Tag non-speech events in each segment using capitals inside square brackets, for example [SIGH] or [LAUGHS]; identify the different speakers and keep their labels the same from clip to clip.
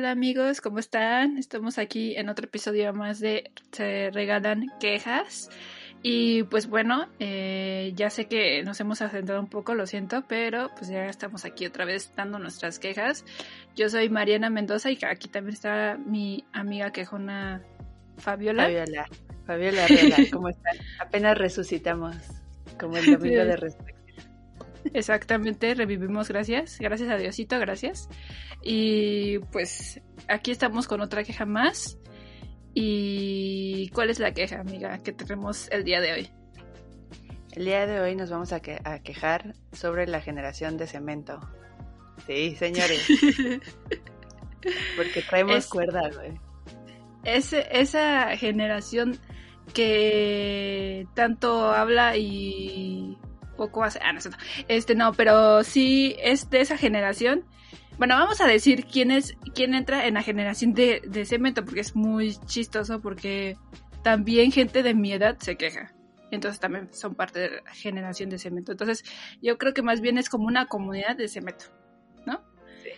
Speaker 1: hola amigos, ¿cómo están? Estamos aquí en otro episodio más de Se regalan quejas. Y pues bueno, eh, ya sé que nos hemos asentado un poco, lo siento, pero pues ya estamos aquí otra vez dando nuestras quejas. Yo soy Mariana Mendoza y aquí también está mi amiga quejona Fabiola.
Speaker 2: Fabiola, Fabiola ¿cómo están? Apenas resucitamos, como el domingo [LAUGHS] de resurrección.
Speaker 1: Exactamente, revivimos, gracias. Gracias a Diosito, gracias. Y pues aquí estamos con otra queja más. ¿Y cuál es la queja, amiga, que tenemos el día de hoy?
Speaker 2: El día de hoy nos vamos a, quejar sobre la generación de cemento. Sí, señores. [LAUGHS] Porque traemos cuerda, güey.
Speaker 1: esa generación que tanto habla y poco hace. Ah, no, este no, pero sí es de esa generación. Bueno, vamos a decir quién es, quién entra en la generación de, de cemento, porque es muy chistoso, porque también gente de mi edad se queja. Entonces también son parte de la generación de cemento. Entonces, yo creo que más bien es como una comunidad de cemento, ¿no? Sí.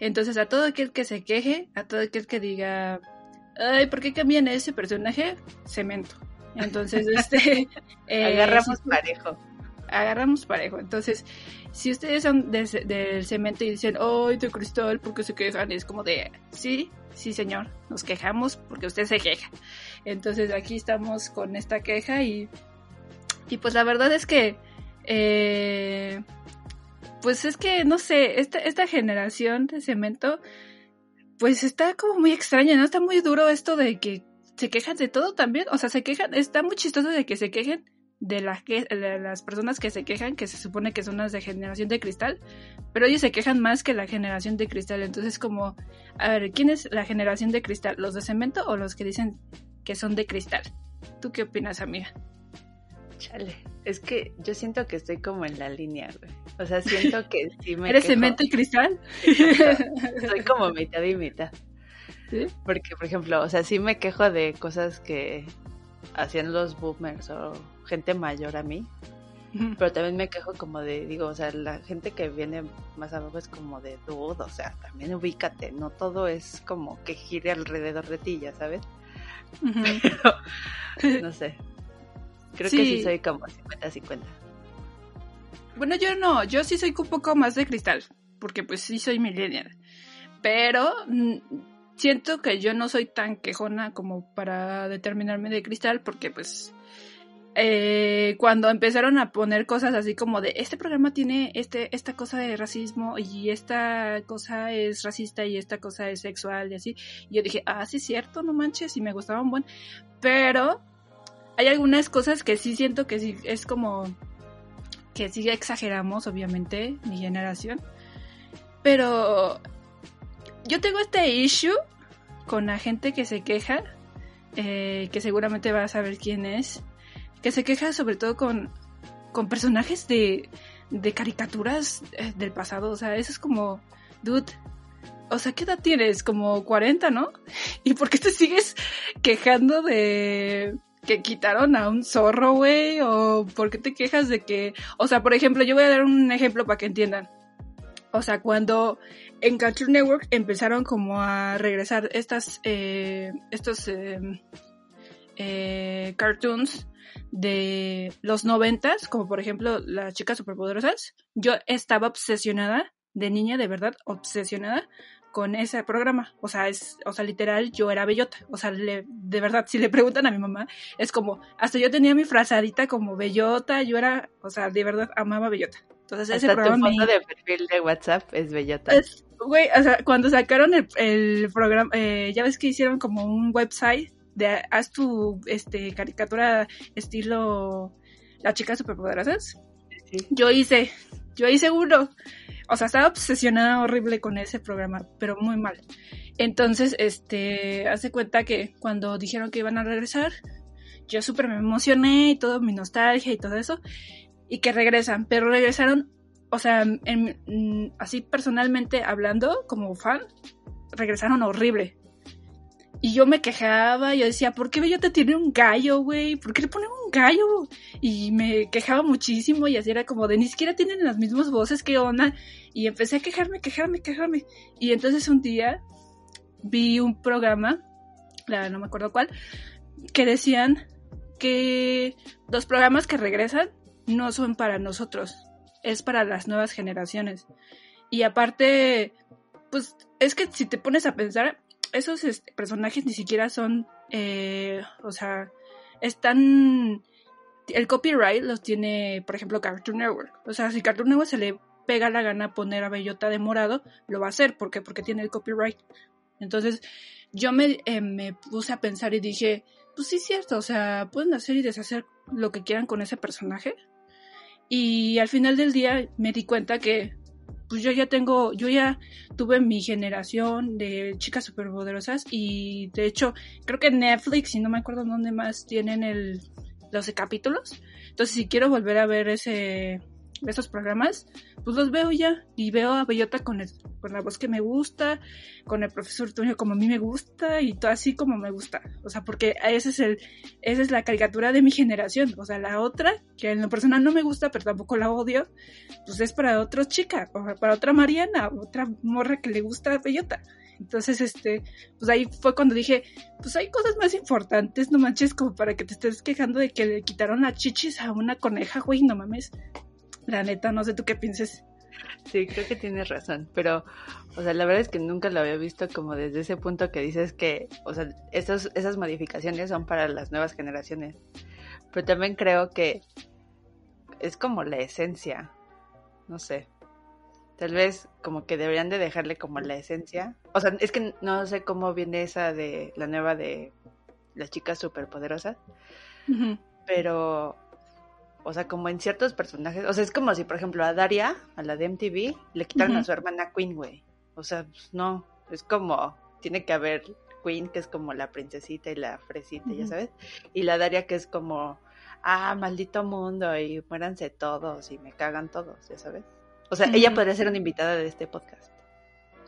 Speaker 1: Entonces, a todo aquel que se queje, a todo aquel que diga, ay, ¿por qué cambian ese personaje? Cemento. Entonces, este... [LAUGHS]
Speaker 2: Eh, Agarramos parejo
Speaker 1: agarramos parejo. Entonces, si ustedes son del cemento y dicen, ¡ay, de cristal! porque se quejan? Es como de, sí, sí, señor, nos quejamos porque usted se queja. Entonces, aquí estamos con esta queja y, y pues la verdad es que, eh, pues es que, no sé, esta, esta generación de cemento, pues está como muy extraña, ¿no? Está muy duro esto de que se quejan de todo también. O sea, se quejan, está muy chistoso de que se quejen de las, que, de las personas que se quejan, que se supone que son las de generación de cristal, pero ellos se quejan más que la generación de cristal. Entonces, como, a ver, ¿quién es la generación de cristal? ¿Los de cemento o los que dicen que son de cristal? ¿Tú qué opinas, amiga?
Speaker 2: Chale, es que yo siento que estoy como en la línea, güey. O sea, siento que [LAUGHS] sí me.
Speaker 1: ¿Eres cemento y cristal?
Speaker 2: soy como mitad y mitad. ¿Sí? Porque, por ejemplo, o sea, sí me quejo de cosas que hacían los boomers o gente mayor a mí. Pero también me quejo como de, digo, o sea, la gente que viene más abajo es como de duda, o sea, también ubícate, no todo es como que gire alrededor de ti, ya sabes. Pero, no sé. Creo que sí soy como 50-50.
Speaker 1: Bueno, yo no, yo sí soy un poco más de cristal, porque pues sí soy millennial. Pero mm, siento que yo no soy tan quejona como para determinarme de cristal, porque pues eh, cuando empezaron a poner cosas así como de este programa tiene este, esta cosa de racismo y esta cosa es racista y esta cosa es sexual y así, yo dije, ah, sí cierto, no manches, y me gustaban buen, pero hay algunas cosas que sí siento que sí es como que sí exageramos, obviamente, mi generación, pero yo tengo este issue con la gente que se queja, eh, que seguramente vas a saber quién es, que se queja sobre todo con, con personajes de, de caricaturas eh, del pasado. O sea, eso es como, dude, o sea, ¿qué edad tienes? Como 40, ¿no? [LAUGHS] ¿Y por qué te sigues quejando de que quitaron a un zorro, güey? ¿O por qué te quejas de que... O sea, por ejemplo, yo voy a dar un ejemplo para que entiendan. O sea, cuando en Cartoon Network empezaron como a regresar estas, eh, estos eh, cartoons de los noventas, como por ejemplo las chicas superpoderosas, yo estaba obsesionada, de niña de verdad, obsesionada con ese programa. O sea, es, o sea, literal, yo era bellota. O sea, de verdad, si le preguntan a mi mamá, es como, hasta yo tenía mi frazadita como bellota, yo era, o sea, de verdad amaba bellota.
Speaker 2: Entonces ese programa. Tu foto de perfil de WhatsApp es bellota.
Speaker 1: güey, o sea, cuando sacaron el, el programa, eh, ya ves que hicieron como un website de haz tu este caricatura estilo las chicas superpoderosas. Yo hice, yo hice uno. O sea, estaba obsesionada horrible con ese programa, pero muy mal. Entonces, este, hace cuenta que cuando dijeron que iban a regresar, yo súper me emocioné y todo, mi nostalgia y todo eso, y que regresan, pero regresaron, o sea, en, así personalmente hablando, como fan, regresaron horrible. Y yo me quejaba, yo decía, ¿por qué Bellota tiene un gallo, güey? ¿Por qué le ponen un gallo? Y me quejaba muchísimo y así era como de ni siquiera tienen las mismas voces, ¿qué onda? Y empecé a quejarme, quejarme, quejarme. Y entonces un día vi un programa, no me acuerdo cuál, que decían que los programas que regresan no son para nosotros, es para las nuevas generaciones. Y aparte, pues es que si te pones a pensar, esos este, personajes ni siquiera son, eh, o sea, están, el copyright los tiene, por ejemplo, Cartoon Network. O sea, si Cartoon Network se le pega la gana poner a Bellota de morado, lo va a hacer. ¿Por qué? Porque tiene el copyright. Entonces, yo me, eh, me puse a pensar y dije, pues sí es cierto, o sea, pueden hacer y deshacer lo que quieran con ese personaje. Y al final del día me di cuenta que pues yo ya tengo, yo ya tuve mi generación de chicas superpoderosas y de hecho creo que Netflix y no me acuerdo dónde más tienen el, los capítulos. Entonces si quiero volver a ver ese, esos programas, pues los veo ya y veo a Bellota con, con la voz que me gusta, con el profesor Toño como a mí me gusta y todo así como me gusta. O sea, porque ese es el, esa es la caricatura de mi generación. O sea, la otra, que en lo personal no me gusta, pero tampoco la odio, pues es para otra chica, para otra Mariana, otra morra que le gusta a Bellota. Entonces, este, pues ahí fue cuando dije, pues hay cosas más importantes, no manches, como para que te estés quejando de que le quitaron a chichis a una coneja, güey, no mames. La neta, no sé tú qué pienses.
Speaker 2: Sí, creo que tienes razón, pero, o sea, la verdad es que nunca lo había visto como desde ese punto que dices que, o sea, esas, esas modificaciones son para las nuevas generaciones. Pero también creo que es como la esencia, no sé. Tal vez como que deberían de dejarle como la esencia. O sea, es que no sé cómo viene esa de la nueva de las chicas superpoderosas. Pero o sea, como en ciertos personajes, o sea, es como si, por ejemplo, a Daria, a la de MTV, le quitaron a su hermana Queen, güey. O sea, pues, no, es como, tiene que haber Queen, que es como la princesita y la fresita, ya sabes, y la Daria, que es como, ah, maldito mundo, y muéranse todos, y me cagan todos, ya sabes. O sea, ella podría ser una invitada de este podcast.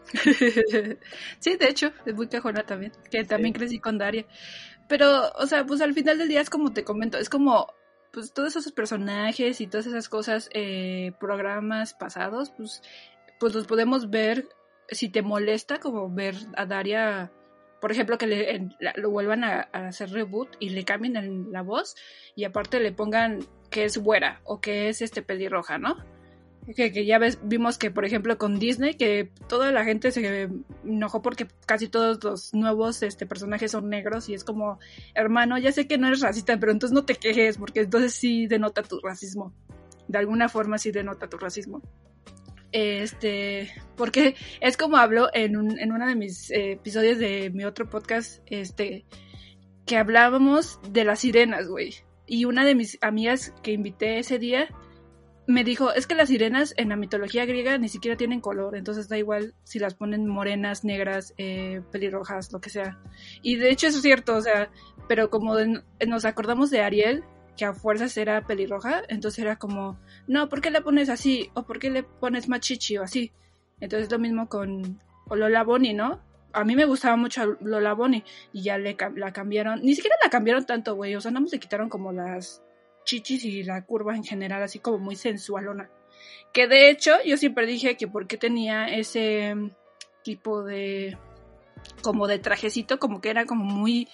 Speaker 2: [LAUGHS]
Speaker 1: sí, de hecho, es muy cajona también, que también crecí con Daria. Pero, o sea, pues al final del día es como te comento, es como pues todos esos personajes y todas esas cosas, eh, programas pasados, pues, pues los podemos ver, si te molesta como ver a Daria, por ejemplo, que le, lo vuelvan a, hacer reboot y le cambien la voz y aparte le pongan que es güera o que es este pelirroja, ¿no? Que, ya ves, vimos que, por ejemplo, con Disney, que toda la gente se enojó porque casi todos los nuevos este, personajes son negros y es como, hermano, ya sé que no eres racista, pero entonces no te quejes porque entonces sí denota tu racismo. De alguna forma sí denota tu racismo. Este, porque es como hablo en, un, en uno de mis eh, episodios de mi otro podcast, este, que hablábamos de las sirenas, güey. Y una de mis amigas que invité ese día, me dijo, es que las sirenas en la mitología griega ni siquiera tienen color, entonces da igual si las ponen morenas, negras, eh, pelirrojas, lo que sea. Y de hecho eso es cierto, o sea, pero como nos acordamos de Ariel, que a fuerzas era pelirroja, entonces era como, no, ¿por qué le pones así? ¿O por qué le pones machichi o así? Entonces lo mismo con Lola Bonnie, ¿no? A mí me gustaba mucho Lola Bonnie y ya le, la cambiaron, ni siquiera la cambiaron tanto, güey, o sea, nada más le quitaron como las chichis y la curva en general, así como muy sensualona. Que de hecho yo siempre dije que porque tenía ese tipo de como de trajecito, como que era como muy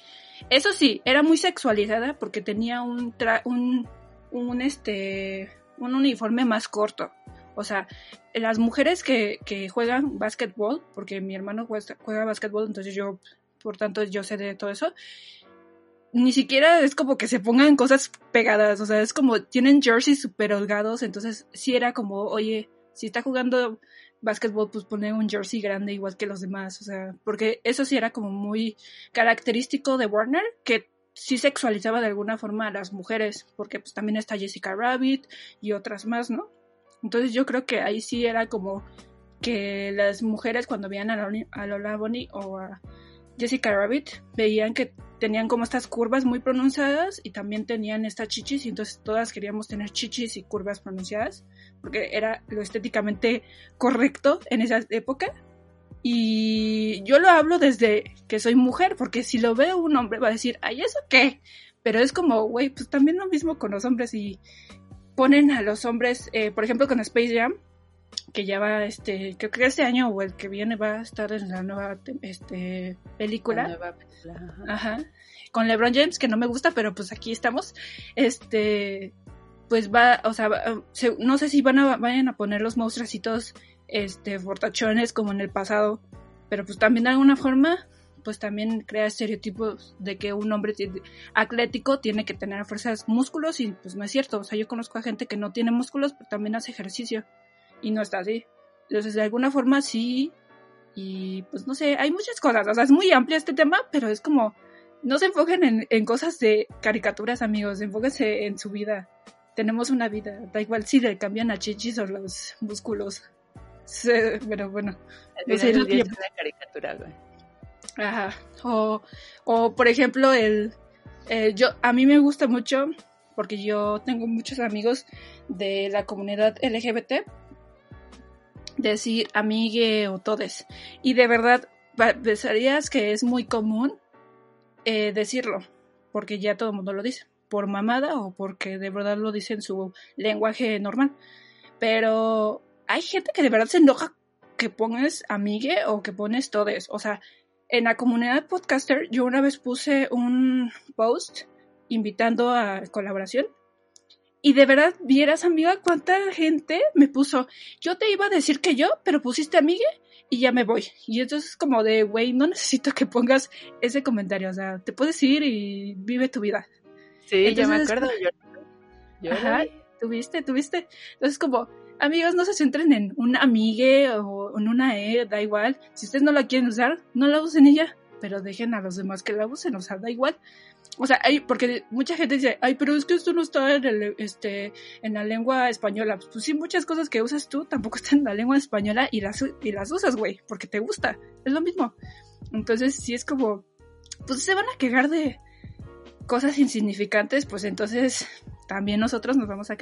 Speaker 1: eso sí, era muy sexualizada porque tenía un un, un este un uniforme más corto. O sea, las mujeres que, que juegan básquetbol, porque mi hermano juega, juega básquetbol, entonces yo, por tanto, yo sé de todo eso, ni siquiera es como que se pongan cosas pegadas, o sea, es como tienen jerseys súper holgados, entonces sí era como, oye, si está jugando básquetbol, pues pone un jersey grande igual que los demás, o sea, porque eso sí era como muy característico de Warner, que sí sexualizaba de alguna forma a las mujeres, porque pues también está Jessica Rabbit y otras más, ¿no? Entonces yo creo que ahí sí era como que las mujeres cuando veían a, Lola Bonnie o a Jessica Rabbit veían que tenían como estas curvas muy pronunciadas y también tenían estas chichis y entonces todas queríamos tener chichis y curvas pronunciadas porque era lo estéticamente correcto en esa época y yo lo hablo desde que soy mujer, porque si lo veo un hombre va a decir, ay, ¿eso qué? Pero es como, güey, pues también lo mismo con los hombres y ponen a los hombres, eh, por ejemplo, con Space Jam, que ya va, este, creo que este año o el que viene va a estar en la nueva este, película. nueva película. Ajá. Con LeBron James, que no me gusta, pero pues aquí estamos. Este, pues va, o sea, no sé si van a, vayan a poner los monstruositos este, fortachones como en el pasado, pero pues también de alguna forma, pues también crea estereotipos de que un hombre atlético tiene que tener fuerzas músculos y pues no es cierto, o sea, yo conozco a gente que no tiene músculos, pero también hace ejercicio y no está así. Entonces, de alguna forma sí, y pues no sé, hay muchas cosas, o sea, es muy amplio este tema, pero es como, no se enfoquen en, en cosas de caricaturas, amigos, enfóquense en su vida. Tenemos una vida, da igual si le cambian a chichis o los músculos. [LAUGHS] Pero bueno.
Speaker 2: Es una caricatura, güey.
Speaker 1: Ajá. O, o por ejemplo, el, yo a mí me gusta mucho porque yo tengo muchos amigos de la comunidad LGBT decir amigue o todes. Y de verdad, pensarías que es muy común eh, decirlo, porque ya todo el mundo lo dice, por mamada o porque de verdad lo dice en su lenguaje normal. Pero hay gente que de verdad se enoja que pones amigue o que pones todes. O sea, en la comunidad podcaster yo una vez puse un post invitando a colaboración. Y de verdad, vieras, amiga, cuánta gente me puso. Yo te iba a decir que yo, pero pusiste amigue y ya me voy. Y entonces es como de, güey, no necesito que pongas ese comentario. O sea, te puedes ir y vive tu vida.
Speaker 2: Sí, ya me acuerdo.
Speaker 1: Yo, [LAUGHS] Ajá, tuviste, tuviste. Entonces, como, amigos, no se centren en un amigue o en una E, da igual. Si ustedes no la quieren usar, no la usen ella, pero dejen a los demás que la usen, o sea, da igual. O sea, hay, porque mucha gente dice, ay, pero es que esto no está en, este, en la lengua española. Pues sí, muchas cosas que usas tú tampoco están en la lengua española y las, y las usas, güey, porque te gusta. Es lo mismo. Entonces, si es como, pues se van a quejar de cosas insignificantes, pues entonces también nosotros nos vamos a,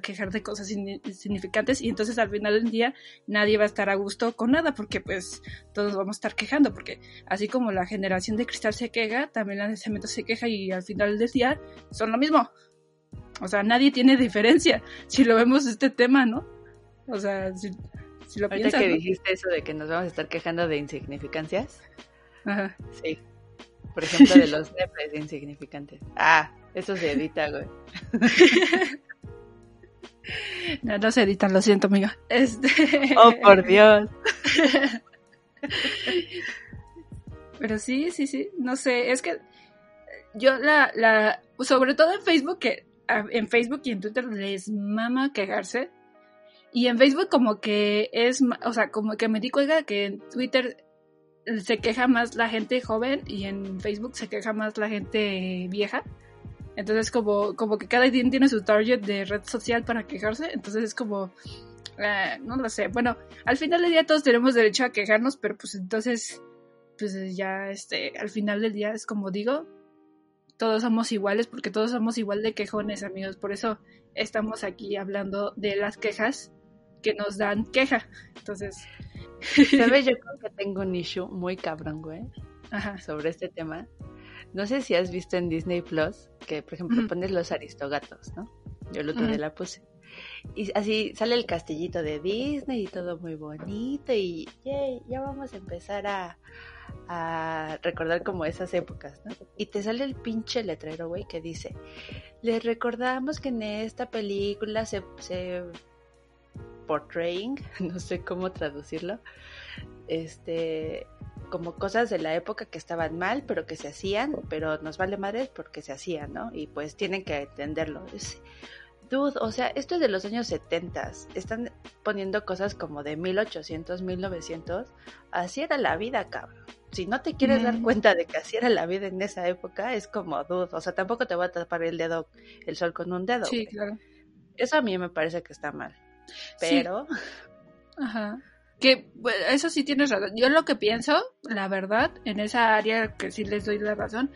Speaker 1: quejar de cosas insignificantes y entonces al final del día nadie va a estar a gusto con nada porque pues todos vamos a estar quejando porque así como la generación de cristal se queja, también la de cemento se queja y al final del día son lo mismo. O sea, nadie tiene diferencia si lo vemos este tema, ¿no? O sea, si, lo
Speaker 2: Ahorita piensas. que dijiste eso de que nos vamos a estar quejando de insignificancias. Ajá. Sí. Por ejemplo, de los nepes insignificantes. Ah, eso se edita, güey. [LAUGHS]
Speaker 1: No, no se editan, lo siento, amiga. Este...
Speaker 2: Oh, por Dios. [LAUGHS]
Speaker 1: Pero sí, sí, sí. No sé, es que yo la, la, sobre todo en Facebook, que en Facebook y en Twitter les mama quejarse. Y en Facebook como que es, o sea, como que me di cuenta que en Twitter se queja más la gente joven y en Facebook se queja más la gente vieja. Entonces como, como que cada quien tiene su target de red social para quejarse. Entonces es como, eh, no lo sé. Bueno, al final del día todos tenemos derecho a quejarnos, pero pues entonces, pues ya este, al final del día es como digo, todos somos iguales porque todos somos igual de quejones, amigos. Por eso estamos aquí hablando de las quejas que nos dan queja. Entonces...
Speaker 2: ¿Sabes? Yo creo que tengo un issue muy cabrón, güey, [LAUGHS] Ajá. sobre este tema. No sé si has visto en Disney Plus que, por ejemplo, pones los aristogatos, ¿no? Yo el otro día la puse. Y así sale el castillito de Disney y todo muy bonito y ya vamos a empezar a, a recordar como esas épocas, ¿no? Y te sale el pinche letrero, güey, que dice, les recordamos que en esta película se, se portraying, [LAUGHS] no sé cómo traducirlo, este, como cosas de la época que estaban mal, pero que se hacían, pero nos vale madre porque se hacían, ¿no? Y pues tienen que entenderlo. dude, o sea, esto es de los años 70, están poniendo cosas como de 1800, 1900, así era la vida, cabrón. si no te quieres dar cuenta de que así era la vida en esa época, es como dudo. O sea, tampoco te va a tapar el dedo, el sol con un dedo.
Speaker 1: Sí, claro.
Speaker 2: Eso a mí me parece que está mal. Pero.
Speaker 1: Ajá. Que eso sí tienes razón. Yo lo que pienso, la verdad, en esa área que sí les doy la razón,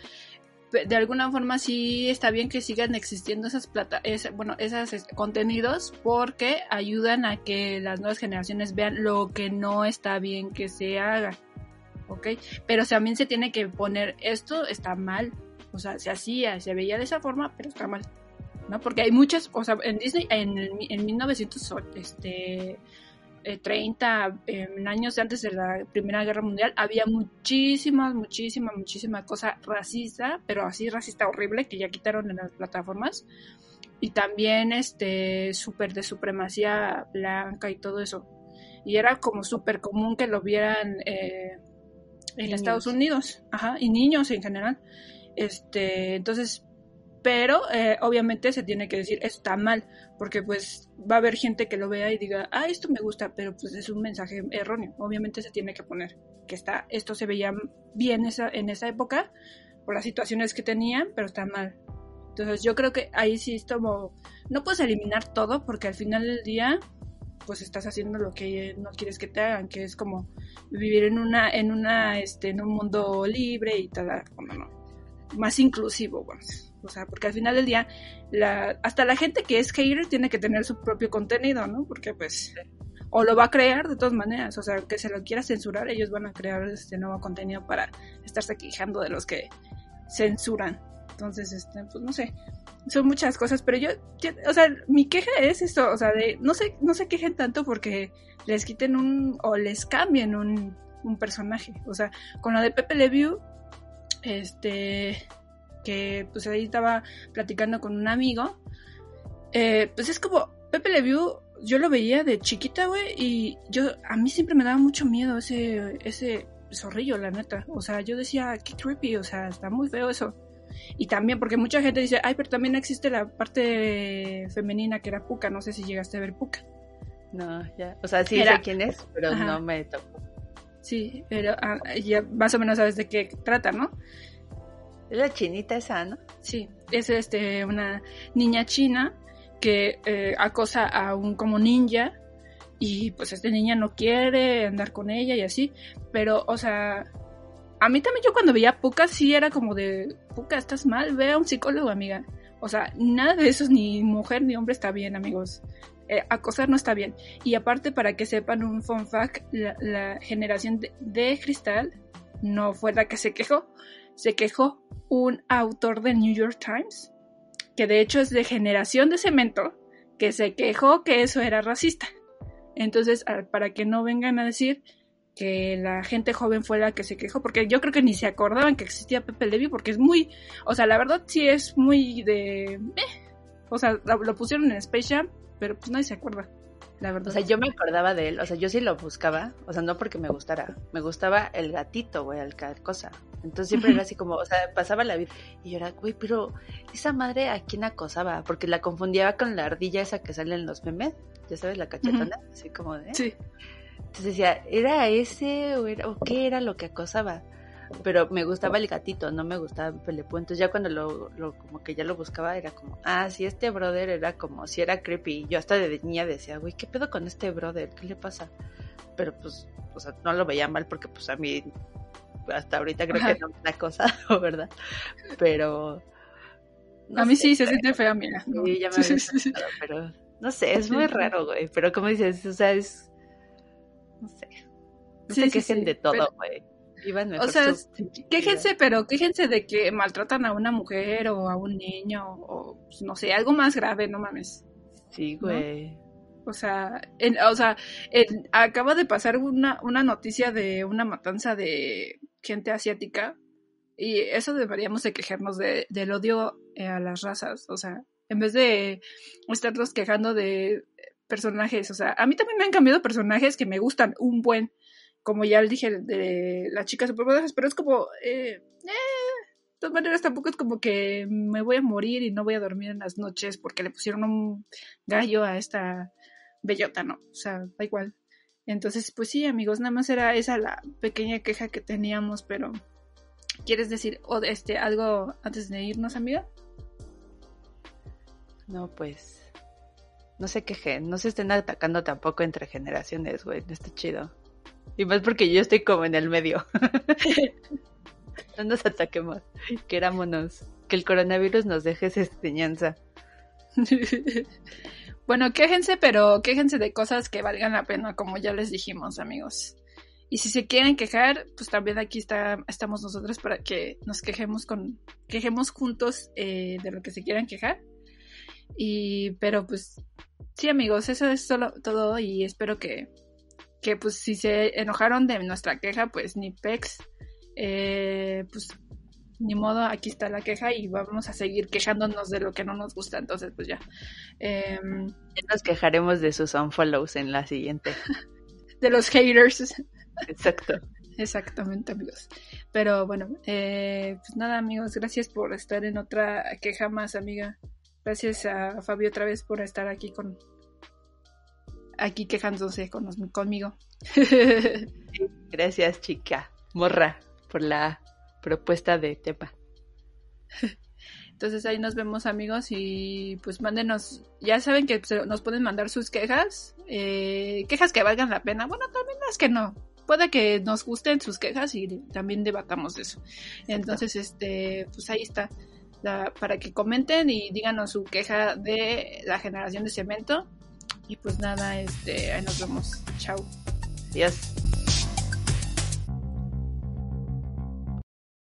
Speaker 1: de alguna forma sí está bien que sigan existiendo esas plata bueno esos contenidos porque ayudan a que las nuevas generaciones vean lo que no está bien que se haga ¿ok? Pero también se tiene que poner, esto está mal, o sea, se hacía, se veía de esa forma, pero está mal, ¿no? Porque hay muchas, o sea, en Disney, en, en 1930, este, eh, años antes de la Primera Guerra Mundial, había muchísimas, muchísima, muchísima cosa racista, pero así racista horrible, que ya quitaron en las plataformas. Y también, este, súper de supremacía blanca y todo eso. Y era como súper común que lo vieran eh, en Estados Unidos, ajá, y niños en general. Este, entonces, pero eh, obviamente se tiene que decir, está mal, porque pues va a haber gente que lo vea y diga, ah, esto me gusta, pero pues es un mensaje erróneo. Obviamente se tiene que poner que está, esto se veía bien esa, en esa época por las situaciones que tenían, pero está mal. Entonces yo creo que ahí sí es como, no puedes eliminar todo porque al final del día pues estás haciendo lo que no quieres que te hagan, que es como vivir en una, en una, este, en un mundo libre y tal, bueno, no, más inclusivo, o sea, porque al final del día, la, hasta la gente que es hater tiene que tener su propio contenido, ¿no? Porque pues, o lo va a crear de todas maneras, o sea, que se lo quiera censurar, ellos van a crear este nuevo contenido para estarse quejando de los que censuran. Entonces, este, pues no sé, son muchas cosas, pero yo, o sea, mi queja es esto, o sea, de no sé, no se quejen tanto porque les quiten un o les cambien un, un personaje, o sea, con lo de Pepe Leviu, este, que pues ahí estaba platicando con un amigo, eh, pues es como Pepe Leviu, yo lo veía de chiquita, güey, y yo a mí siempre me daba mucho miedo ese ese zorrillo, la neta, o sea, yo decía, qué creepy, o sea, está muy feo eso. Y también, porque mucha gente dice, ay, pero también existe la parte femenina que era Puka. No sé si llegaste a ver Puka.
Speaker 2: No, ya. O sea, sí sé quién es, pero no me tocó.
Speaker 1: Sí, pero ah, ya más o menos sabes de qué trata, ¿no?
Speaker 2: La chinita esa, ¿no?
Speaker 1: Sí, es este, una niña china que eh, acosa a un como ninja y pues esta niña no quiere andar con ella y así, pero o sea, a mí también yo cuando veía Puka sí era como de, Puka, estás mal, ve a un psicólogo, amiga. O sea, nada de eso, ni mujer ni hombre está bien, amigos. Eh, acosar no está bien. Y aparte, para que sepan un fun fact, la, generación de, cristal no fue la que se quejó. Se quejó un autor del New York Times, que de hecho es de generación de cemento, que se quejó que eso era racista. Entonces, para que no vengan a decir que la gente joven fue la que se quejó, porque yo creo que ni se acordaban que existía Pepe Levi, porque es muy, o sea, la verdad sí es muy de, eh, o sea, lo, pusieron en Space Jam, pero pues nadie se acuerda, la verdad.
Speaker 2: O sea, yo me acordaba de él, o sea, yo sí lo buscaba, o sea, no porque me gustara, me gustaba el gatito, güey, el cosa. Entonces siempre era [LAUGHS] así como, o sea, pasaba la vida y yo era, güey, pero esa madre a quién acosaba, porque la confundía con la ardilla esa que sale en los memes, ya sabes, la cachetona, así como de...
Speaker 1: Sí.
Speaker 2: Entonces decía, ¿era ese o, era, o qué era lo que acosaba? Pero me gustaba el gatito, no me gustaba Pelepú. Entonces ya cuando lo, lo, como que ya lo buscaba era como, ah, sí, este brother era como, si era creepy. Yo hasta de niña decía, güey, ¿qué pedo con este brother? ¿Qué le pasa? Pero pues, o sea, no lo veía mal porque pues a mí, hasta ahorita creo que no me da cosa, [LAUGHS] ¿verdad? Pero...
Speaker 1: a mí sí se siente fea, mira.
Speaker 2: Sí, ya me pero no sé, es muy raro, güey. Pero como dices, o sea, es no sé. No se quejen de todo, güey.
Speaker 1: O sea, quéjense, pero quéjense de que maltratan a una mujer o a un niño o, pues, no sé, algo más grave, no mames.
Speaker 2: Sí, güey.
Speaker 1: O sea, o sea acaba de pasar una, una noticia de una matanza de gente asiática y eso deberíamos de quejarnos de, del odio eh, a las razas. O sea, en vez de estarnos quejando de personajes, o sea, a mí también me han cambiado personajes que me gustan un buen, como ya le dije de las chicas superpoderosas, pero es como, eh, eh, de todas maneras tampoco es como que me voy a morir y no voy a dormir en las noches porque le pusieron un gallo a esta bellota, no, o sea, da igual. Entonces, pues sí, amigos, nada más era esa la pequeña queja que teníamos, pero ¿quieres decir este algo antes de irnos, amiga?
Speaker 2: No, pues no se quejen, no se estén atacando tampoco entre generaciones, güey, no está chido. Y más porque yo estoy como en el medio. [LAUGHS] no nos ataquemos, querámonos, que el coronavirus nos deje esa enseñanza. [LAUGHS]
Speaker 1: bueno, quéjense, pero quéjense de cosas que valgan la pena, como ya les dijimos, amigos. Y si se quieren quejar, pues también aquí está, estamos nosotros para que nos quejemos con, quejemos juntos eh, de lo que se quieran quejar. Y, pero pues, sí amigos, eso es solo, todo y espero que, que pues si se enojaron de nuestra queja, pues ni pex, eh, pues ni modo, aquí está la queja y vamos a seguir quejándonos de lo que no nos gusta. Entonces, pues ya.
Speaker 2: Em, nos quejaremos de sus unfollows en la siguiente. [LAUGHS]
Speaker 1: de los haters.
Speaker 2: Exacto.
Speaker 1: Exactamente, amigos. Pero bueno, eh, pues nada, amigos, gracias por estar en otra queja más, amiga. Gracias a Fabio otra vez por estar aquí con aquí quejándose con, conmigo. [LAUGHS]
Speaker 2: gracias, chica. Morra, por la propuesta de Tepa.
Speaker 1: Entonces ahí nos vemos amigos y pues mándenos, ya saben que nos pueden mandar sus quejas, eh, quejas que valgan la pena, bueno también las que no, puede que nos gusten sus quejas y también debatamos de eso. Entonces este, pues ahí está, para que comenten y díganos su queja de la generación de cemento y pues nada, este, ahí nos vemos, chao.
Speaker 2: Adiós.